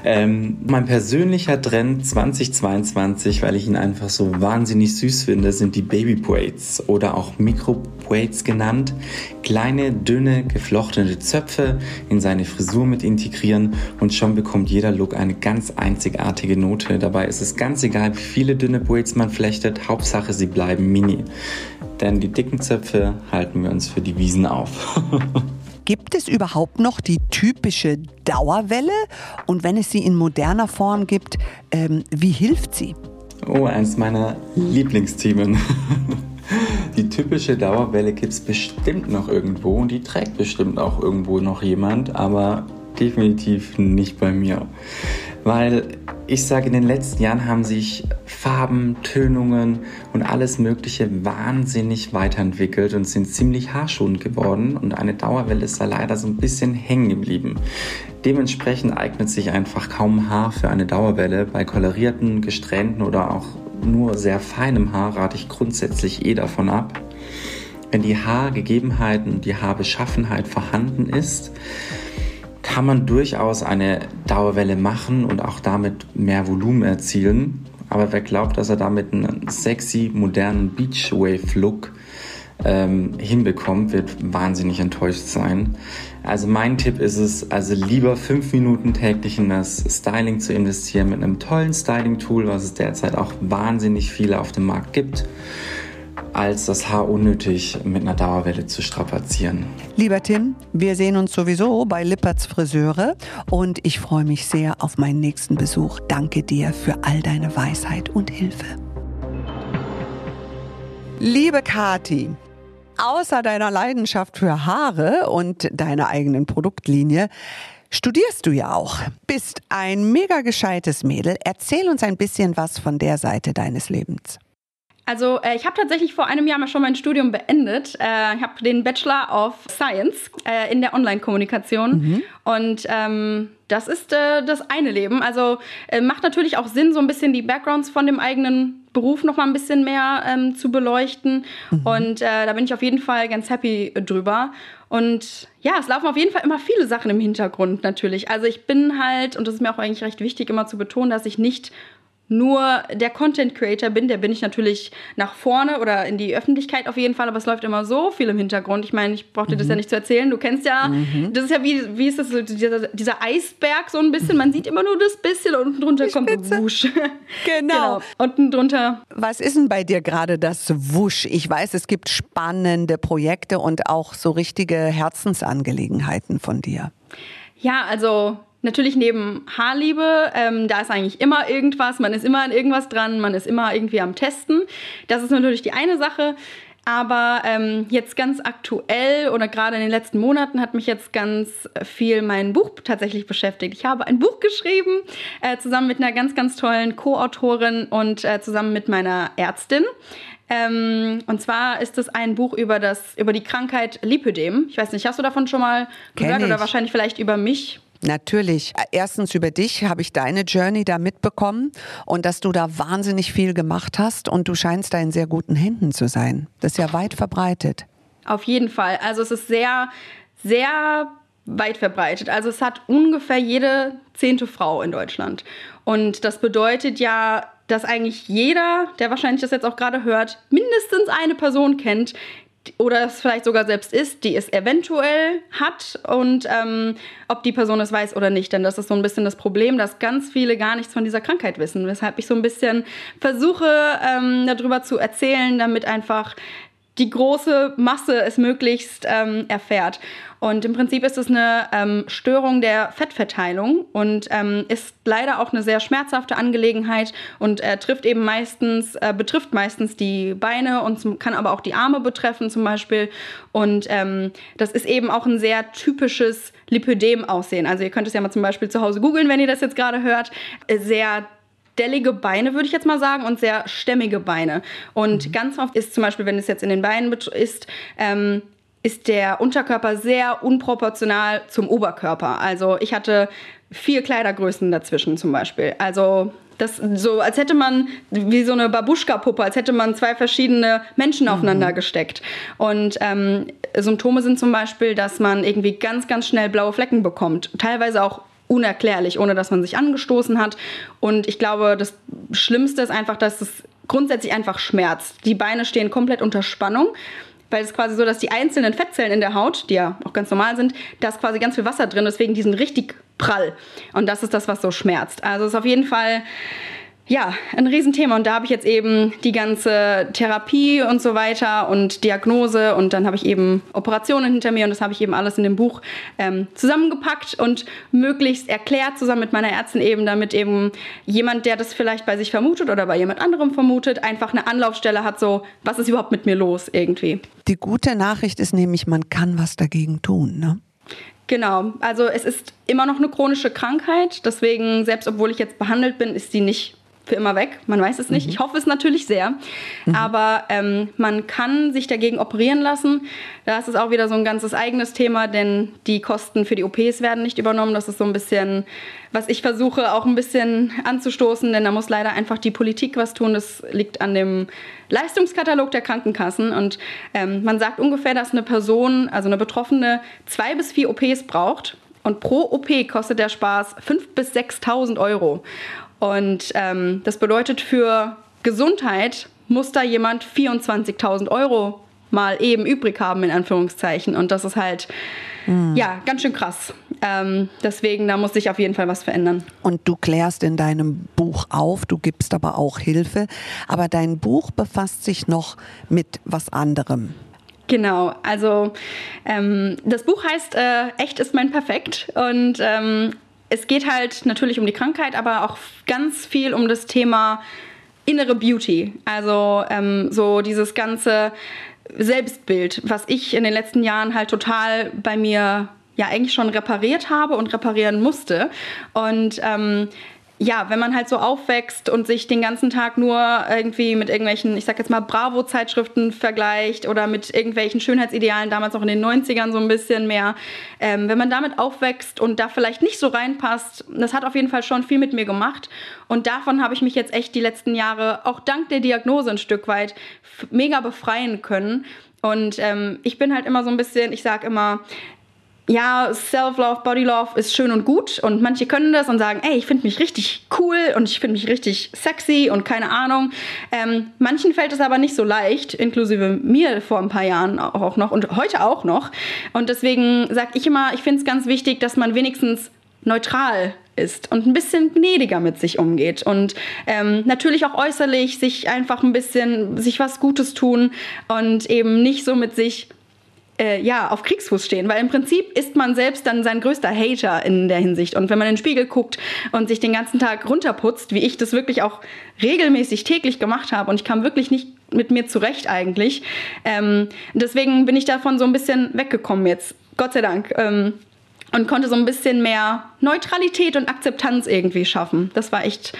Ähm, mein persönlicher Trend 2022, weil ich ihn einfach so wahnsinnig süß finde, sind die Baby Braids oder auch Micro Braids genannt. Kleine, dünne, geflochtene Zöpfe in seine Frisur mit integrieren und schon bekommt jeder Look eine ganz einzigartige Note. Dabei ist es ganz egal, wie viele dünne Braids man flechtet, Hauptsache sie bleiben mini. Denn die dicken Zöpfe halten wir uns für die Wiesen auf. Gibt es überhaupt noch die typische Dauerwelle? Und wenn es sie in moderner Form gibt, ähm, wie hilft sie? Oh, eins meiner Lieblingsthemen. Die typische Dauerwelle gibt es bestimmt noch irgendwo und die trägt bestimmt auch irgendwo noch jemand, aber definitiv nicht bei mir. Weil ich sage, in den letzten Jahren haben sich Farben, Tönungen und alles Mögliche wahnsinnig weiterentwickelt und sind ziemlich haarschonend geworden und eine Dauerwelle ist da leider so ein bisschen hängen geblieben. Dementsprechend eignet sich einfach kaum Haar für eine Dauerwelle. Bei kolorierten, gesträhnten oder auch nur sehr feinem Haar rate ich grundsätzlich eh davon ab. Wenn die Haargegebenheiten und die Haarbeschaffenheit vorhanden ist, kann man durchaus eine Dauerwelle machen und auch damit mehr Volumen erzielen. Aber wer glaubt, dass er damit einen sexy, modernen Beachwave-Look ähm, hinbekommt, wird wahnsinnig enttäuscht sein. Also mein Tipp ist es, also lieber fünf Minuten täglich in das Styling zu investieren mit einem tollen Styling-Tool, was es derzeit auch wahnsinnig viele auf dem Markt gibt als das Haar unnötig mit einer Dauerwelle zu strapazieren. Lieber Tim, wir sehen uns sowieso bei Lipperts Friseure und ich freue mich sehr auf meinen nächsten Besuch. Danke dir für all deine Weisheit und Hilfe. Liebe Kati, außer deiner Leidenschaft für Haare und deiner eigenen Produktlinie, studierst du ja auch. Bist ein mega gescheites Mädel. Erzähl uns ein bisschen was von der Seite deines Lebens. Also äh, ich habe tatsächlich vor einem Jahr mal schon mein Studium beendet. Äh, ich habe den Bachelor of Science äh, in der Online-Kommunikation. Mhm. Und ähm, das ist äh, das eine Leben. Also äh, macht natürlich auch Sinn, so ein bisschen die Backgrounds von dem eigenen Beruf noch mal ein bisschen mehr ähm, zu beleuchten. Mhm. Und äh, da bin ich auf jeden Fall ganz happy drüber. Und ja, es laufen auf jeden Fall immer viele Sachen im Hintergrund natürlich. Also ich bin halt, und das ist mir auch eigentlich recht wichtig, immer zu betonen, dass ich nicht nur der Content Creator bin, der bin ich natürlich nach vorne oder in die Öffentlichkeit auf jeden Fall, aber es läuft immer so viel im Hintergrund. Ich meine, ich brauche dir mhm. das ja nicht zu erzählen. Du kennst ja, mhm. das ist ja wie, wie ist das so, dieser, dieser, Eisberg so ein bisschen. Man sieht immer nur das bisschen und unten drunter die kommt Spitze. Wusch. Genau. genau. Unten drunter. Was ist denn bei dir gerade das Wusch? Ich weiß, es gibt spannende Projekte und auch so richtige Herzensangelegenheiten von dir. Ja, also Natürlich neben Haarliebe, ähm, da ist eigentlich immer irgendwas, man ist immer an irgendwas dran, man ist immer irgendwie am Testen. Das ist natürlich die eine Sache. Aber ähm, jetzt ganz aktuell oder gerade in den letzten Monaten hat mich jetzt ganz viel mein Buch tatsächlich beschäftigt. Ich habe ein Buch geschrieben, äh, zusammen mit einer ganz, ganz tollen Co-Autorin und äh, zusammen mit meiner Ärztin. Ähm, und zwar ist es ein Buch über, das, über die Krankheit Lipödem. Ich weiß nicht, hast du davon schon mal gehört oder wahrscheinlich vielleicht über mich? Natürlich. Erstens über dich habe ich deine Journey da mitbekommen und dass du da wahnsinnig viel gemacht hast und du scheinst da in sehr guten Händen zu sein. Das ist ja weit verbreitet. Auf jeden Fall. Also es ist sehr, sehr weit verbreitet. Also es hat ungefähr jede zehnte Frau in Deutschland. Und das bedeutet ja, dass eigentlich jeder, der wahrscheinlich das jetzt auch gerade hört, mindestens eine Person kennt, oder es vielleicht sogar selbst ist, die es eventuell hat und ähm, ob die Person es weiß oder nicht. Denn das ist so ein bisschen das Problem, dass ganz viele gar nichts von dieser Krankheit wissen. Weshalb ich so ein bisschen versuche, ähm, darüber zu erzählen, damit einfach die große Masse es möglichst ähm, erfährt. Und im Prinzip ist es eine ähm, Störung der Fettverteilung und ähm, ist leider auch eine sehr schmerzhafte Angelegenheit und äh, trifft eben meistens, äh, betrifft meistens die Beine und zum, kann aber auch die Arme betreffen zum Beispiel. Und ähm, das ist eben auch ein sehr typisches Lipödem-Aussehen. Also ihr könnt es ja mal zum Beispiel zu Hause googeln, wenn ihr das jetzt gerade hört. Sehr stellige Beine, würde ich jetzt mal sagen, und sehr stämmige Beine. Und mhm. ganz oft ist zum Beispiel, wenn es jetzt in den Beinen ist, ähm, ist der Unterkörper sehr unproportional zum Oberkörper. Also ich hatte vier Kleidergrößen dazwischen zum Beispiel. Also das so, als hätte man wie so eine Babuschka-Puppe, als hätte man zwei verschiedene Menschen mhm. aufeinander gesteckt. Und ähm, Symptome sind zum Beispiel, dass man irgendwie ganz, ganz schnell blaue Flecken bekommt. Teilweise auch unerklärlich, ohne dass man sich angestoßen hat. Und ich glaube, das Schlimmste ist einfach, dass es grundsätzlich einfach schmerzt. Die Beine stehen komplett unter Spannung weil es quasi so, dass die einzelnen Fettzellen in der Haut, die ja auch ganz normal sind, da ist quasi ganz viel Wasser drin, deswegen die sind richtig prall. Und das ist das, was so schmerzt. Also es ist auf jeden Fall ja, ein Riesenthema. Und da habe ich jetzt eben die ganze Therapie und so weiter und Diagnose und dann habe ich eben Operationen hinter mir und das habe ich eben alles in dem Buch ähm, zusammengepackt und möglichst erklärt zusammen mit meiner Ärztin eben, damit eben jemand, der das vielleicht bei sich vermutet oder bei jemand anderem vermutet, einfach eine Anlaufstelle hat, so, was ist überhaupt mit mir los irgendwie. Die gute Nachricht ist nämlich, man kann was dagegen tun, ne? Genau, also es ist immer noch eine chronische Krankheit, deswegen, selbst obwohl ich jetzt behandelt bin, ist sie nicht für immer weg. Man weiß es nicht. Mhm. Ich hoffe es natürlich sehr. Mhm. Aber ähm, man kann sich dagegen operieren lassen. Da ist es auch wieder so ein ganzes eigenes Thema, denn die Kosten für die OPs werden nicht übernommen. Das ist so ein bisschen, was ich versuche auch ein bisschen anzustoßen, denn da muss leider einfach die Politik was tun. Das liegt an dem Leistungskatalog der Krankenkassen. Und ähm, man sagt ungefähr, dass eine Person, also eine Betroffene, zwei bis vier OPs braucht. Und pro OP kostet der Spaß 5.000 bis 6.000 Euro. Und ähm, das bedeutet für Gesundheit muss da jemand 24.000 Euro mal eben übrig haben, in Anführungszeichen. Und das ist halt, mhm. ja, ganz schön krass. Ähm, deswegen, da muss sich auf jeden Fall was verändern. Und du klärst in deinem Buch auf, du gibst aber auch Hilfe. Aber dein Buch befasst sich noch mit was anderem. Genau, also ähm, das Buch heißt äh, Echt ist mein Perfekt und ähm, es geht halt natürlich um die Krankheit, aber auch ganz viel um das Thema innere Beauty. Also ähm, so dieses ganze Selbstbild, was ich in den letzten Jahren halt total bei mir ja eigentlich schon repariert habe und reparieren musste. Und ähm, ja, wenn man halt so aufwächst und sich den ganzen Tag nur irgendwie mit irgendwelchen, ich sag jetzt mal, Bravo-Zeitschriften vergleicht oder mit irgendwelchen Schönheitsidealen, damals auch in den 90ern so ein bisschen mehr, ähm, wenn man damit aufwächst und da vielleicht nicht so reinpasst, das hat auf jeden Fall schon viel mit mir gemacht. Und davon habe ich mich jetzt echt die letzten Jahre, auch dank der Diagnose ein Stück weit, mega befreien können. Und ähm, ich bin halt immer so ein bisschen, ich sag immer, ja, Self-Love, Body-Love ist schön und gut und manche können das und sagen, ey, ich finde mich richtig cool und ich finde mich richtig sexy und keine Ahnung. Ähm, manchen fällt es aber nicht so leicht, inklusive mir vor ein paar Jahren auch noch und heute auch noch. Und deswegen sage ich immer, ich finde es ganz wichtig, dass man wenigstens neutral ist und ein bisschen gnädiger mit sich umgeht und ähm, natürlich auch äußerlich sich einfach ein bisschen sich was Gutes tun und eben nicht so mit sich äh, ja, auf Kriegsfuß stehen, weil im Prinzip ist man selbst dann sein größter Hater in der Hinsicht. Und wenn man in den Spiegel guckt und sich den ganzen Tag runterputzt, wie ich das wirklich auch regelmäßig täglich gemacht habe und ich kam wirklich nicht mit mir zurecht eigentlich. Ähm, deswegen bin ich davon so ein bisschen weggekommen jetzt. Gott sei Dank. Ähm, und konnte so ein bisschen mehr Neutralität und Akzeptanz irgendwie schaffen. Das war echt,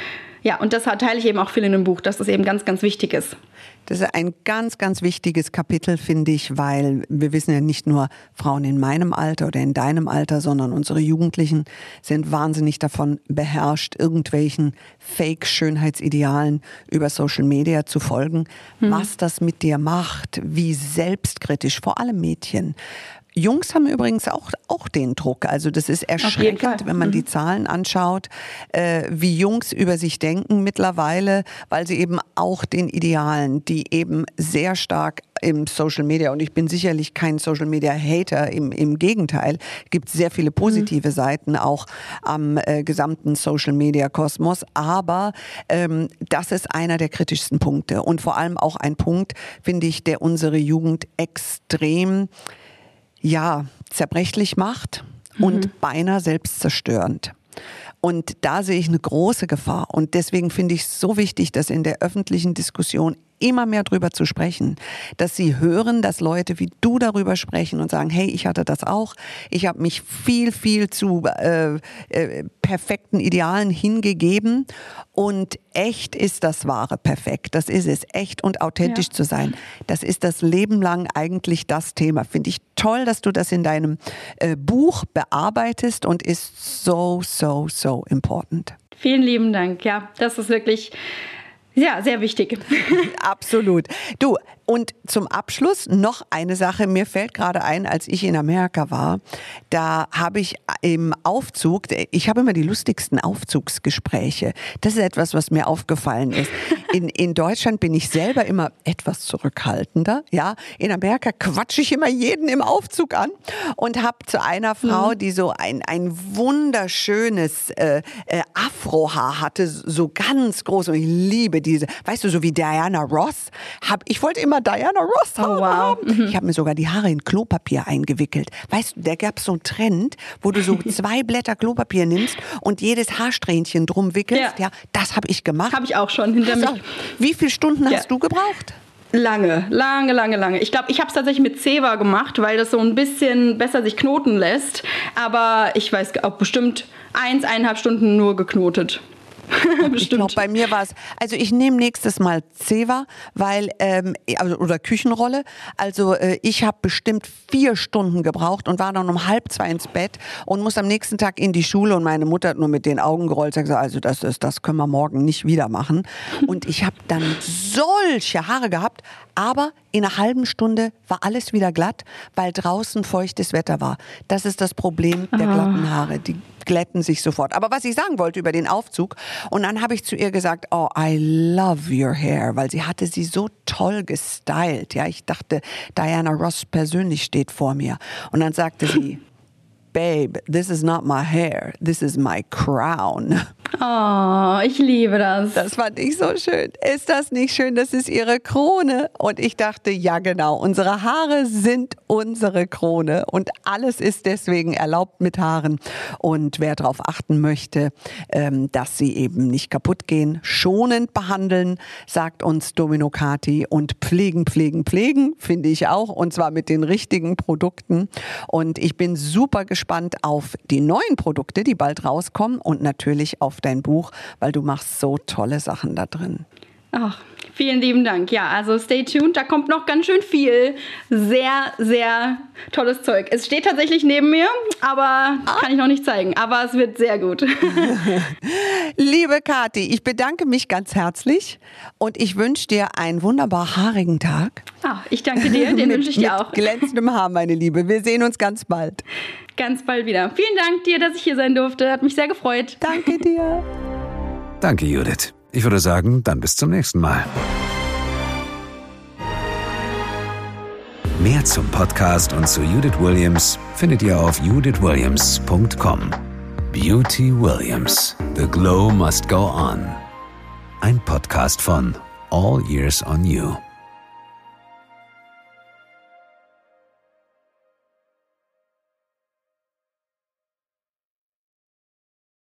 ja, und das teile ich eben auch viel in dem Buch, dass das eben ganz, ganz wichtig ist. Das ist ein ganz, ganz wichtiges Kapitel, finde ich, weil wir wissen ja nicht nur Frauen in meinem Alter oder in deinem Alter, sondern unsere Jugendlichen sind wahnsinnig davon beherrscht, irgendwelchen Fake-Schönheitsidealen über Social Media zu folgen. Mhm. Was das mit dir macht, wie selbstkritisch, vor allem Mädchen, Jungs haben übrigens auch, auch den Druck. Also das ist erschreckend, wenn man mhm. die Zahlen anschaut, äh, wie Jungs über sich denken mittlerweile, weil sie eben auch den Idealen, die eben sehr stark im Social Media, und ich bin sicherlich kein Social Media Hater, im, im Gegenteil, gibt sehr viele positive mhm. Seiten auch am äh, gesamten Social Media Kosmos, aber ähm, das ist einer der kritischsten Punkte und vor allem auch ein Punkt, finde ich, der unsere Jugend extrem ja, zerbrechlich macht und mhm. beinahe selbstzerstörend. Und da sehe ich eine große Gefahr. Und deswegen finde ich es so wichtig, dass in der öffentlichen Diskussion immer mehr drüber zu sprechen, dass sie hören, dass Leute wie du darüber sprechen und sagen, hey, ich hatte das auch, ich habe mich viel, viel zu äh, äh, perfekten Idealen hingegeben und echt ist das wahre Perfekt, das ist es, echt und authentisch ja. zu sein. Das ist das Leben lang eigentlich das Thema. Finde ich toll, dass du das in deinem äh, Buch bearbeitest und ist so, so, so important. Vielen lieben Dank. Ja, das ist wirklich ja, sehr wichtig. Absolut. Du, und zum Abschluss noch eine Sache. Mir fällt gerade ein, als ich in Amerika war, da habe ich im Aufzug, ich habe immer die lustigsten Aufzugsgespräche. Das ist etwas, was mir aufgefallen ist. In, in Deutschland bin ich selber immer etwas zurückhaltender. Ja, in Amerika quatsche ich immer jeden im Aufzug an und habe zu einer Frau, mhm. die so ein, ein wunderschönes äh, äh, Afrohaar hatte, so ganz groß und ich liebe diese, weißt du, so wie Diana Ross, hab, ich wollte immer Diana Ross oh, wow. haben. Mhm. Ich habe mir sogar die Haare in Klopapier eingewickelt. Weißt du, da gab es so einen Trend, wo du so zwei Blätter Klopapier nimmst und jedes Haarsträhnchen drum wickelst. Ja, ja das habe ich gemacht. Habe ich auch schon hinter also, mich. Wie viele Stunden ja. hast du gebraucht? Lange, lange, lange, lange. Ich glaube, ich habe es tatsächlich mit Zewa gemacht, weil das so ein bisschen besser sich knoten lässt. Aber ich weiß auch bestimmt eins, eineinhalb Stunden nur geknotet. ich glaube, bei mir war es, also ich nehme nächstes Mal Zewa, weil, ähm, also, oder Küchenrolle. Also äh, ich habe bestimmt vier Stunden gebraucht und war dann um halb zwei ins Bett und muss am nächsten Tag in die Schule und meine Mutter hat nur mit den Augen gerollt und gesagt, also das ist, das können wir morgen nicht wieder machen. Und ich habe dann solche Haare gehabt, aber in einer halben Stunde war alles wieder glatt, weil draußen feuchtes Wetter war. Das ist das Problem der ah. glatten Haare. Die glätten sich sofort. Aber was ich sagen wollte über den Aufzug, und dann habe ich zu ihr gesagt, oh, I love your hair, weil sie hatte sie so toll gestylt. Ja, ich dachte, Diana Ross persönlich steht vor mir. Und dann sagte sie, Babe, this is not my hair, this is my crown. Oh, ich liebe das. Das fand ich so schön. Ist das nicht schön? Das ist ihre Krone. Und ich dachte, ja genau, unsere Haare sind unsere Krone und alles ist deswegen erlaubt mit Haaren. Und wer darauf achten möchte, ähm, dass sie eben nicht kaputt gehen, schonend behandeln, sagt uns Domino Kati und pflegen, pflegen, pflegen, finde ich auch. Und zwar mit den richtigen Produkten. Und ich bin super gespannt auf die neuen Produkte, die bald rauskommen und natürlich auf dein Buch, weil du machst so tolle Sachen da drin. Ach, vielen lieben Dank. Ja, also stay tuned, da kommt noch ganz schön viel. Sehr, sehr tolles Zeug. Es steht tatsächlich neben mir, aber ah. kann ich noch nicht zeigen. Aber es wird sehr gut. Liebe Kathi, ich bedanke mich ganz herzlich und ich wünsche dir einen wunderbar haarigen Tag. Ach, ich danke dir, den wünsche ich dir auch. Glänzendem Haar, meine Liebe. Wir sehen uns ganz bald. Ganz bald wieder. Vielen Dank dir, dass ich hier sein durfte. Hat mich sehr gefreut. Danke dir. Danke, Judith. Ich würde sagen, dann bis zum nächsten Mal. Mehr zum Podcast und zu Judith Williams findet ihr auf judithwilliams.com. Beauty Williams. The Glow Must Go On. Ein Podcast von All Years on You.